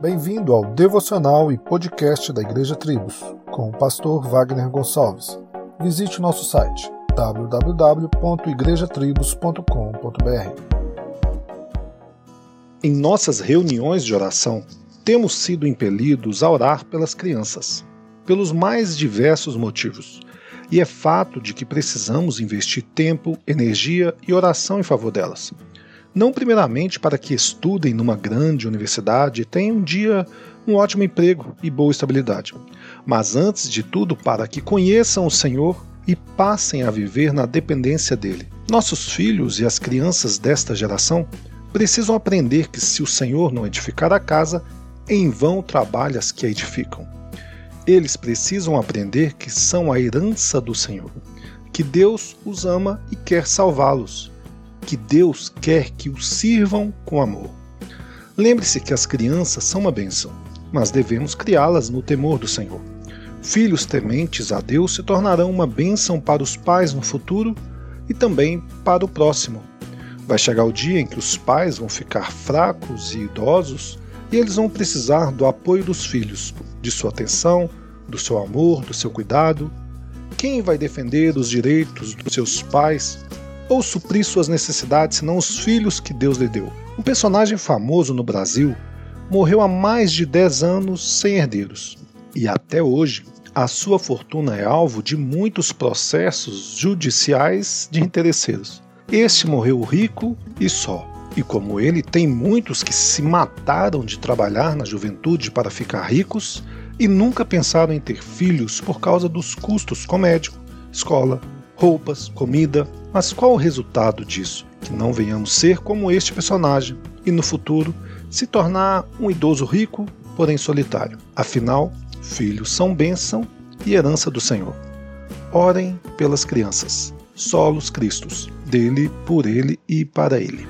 Bem-vindo ao devocional e podcast da Igreja Tribos, com o pastor Wagner Gonçalves. Visite o nosso site www.igrejatribos.com.br. Em nossas reuniões de oração, temos sido impelidos a orar pelas crianças, pelos mais diversos motivos. E é fato de que precisamos investir tempo, energia e oração em favor delas não primeiramente para que estudem numa grande universidade e tenham um dia um ótimo emprego e boa estabilidade, mas antes de tudo para que conheçam o Senhor e passem a viver na dependência dele. Nossos filhos e as crianças desta geração precisam aprender que se o Senhor não edificar a casa, em vão trabalha as que a edificam. Eles precisam aprender que são a herança do Senhor, que Deus os ama e quer salvá-los que Deus quer que o sirvam com amor. Lembre-se que as crianças são uma bênção, mas devemos criá-las no temor do Senhor. Filhos tementes a Deus se tornarão uma bênção para os pais no futuro e também para o próximo. Vai chegar o dia em que os pais vão ficar fracos e idosos e eles vão precisar do apoio dos filhos, de sua atenção, do seu amor, do seu cuidado. Quem vai defender os direitos dos seus pais ou suprir suas necessidades senão os filhos que Deus lhe deu. Um personagem famoso no Brasil morreu há mais de 10 anos sem herdeiros e até hoje a sua fortuna é alvo de muitos processos judiciais de interesseiros. Este morreu rico e só. E como ele, tem muitos que se mataram de trabalhar na juventude para ficar ricos e nunca pensaram em ter filhos por causa dos custos com médico, escola, roupas, comida. Mas qual o resultado disso? Que não venhamos ser como este personagem e no futuro se tornar um idoso rico, porém solitário. Afinal, filhos são bênção e herança do Senhor. Orem pelas crianças. Solos Cristos, dele, por ele e para ele.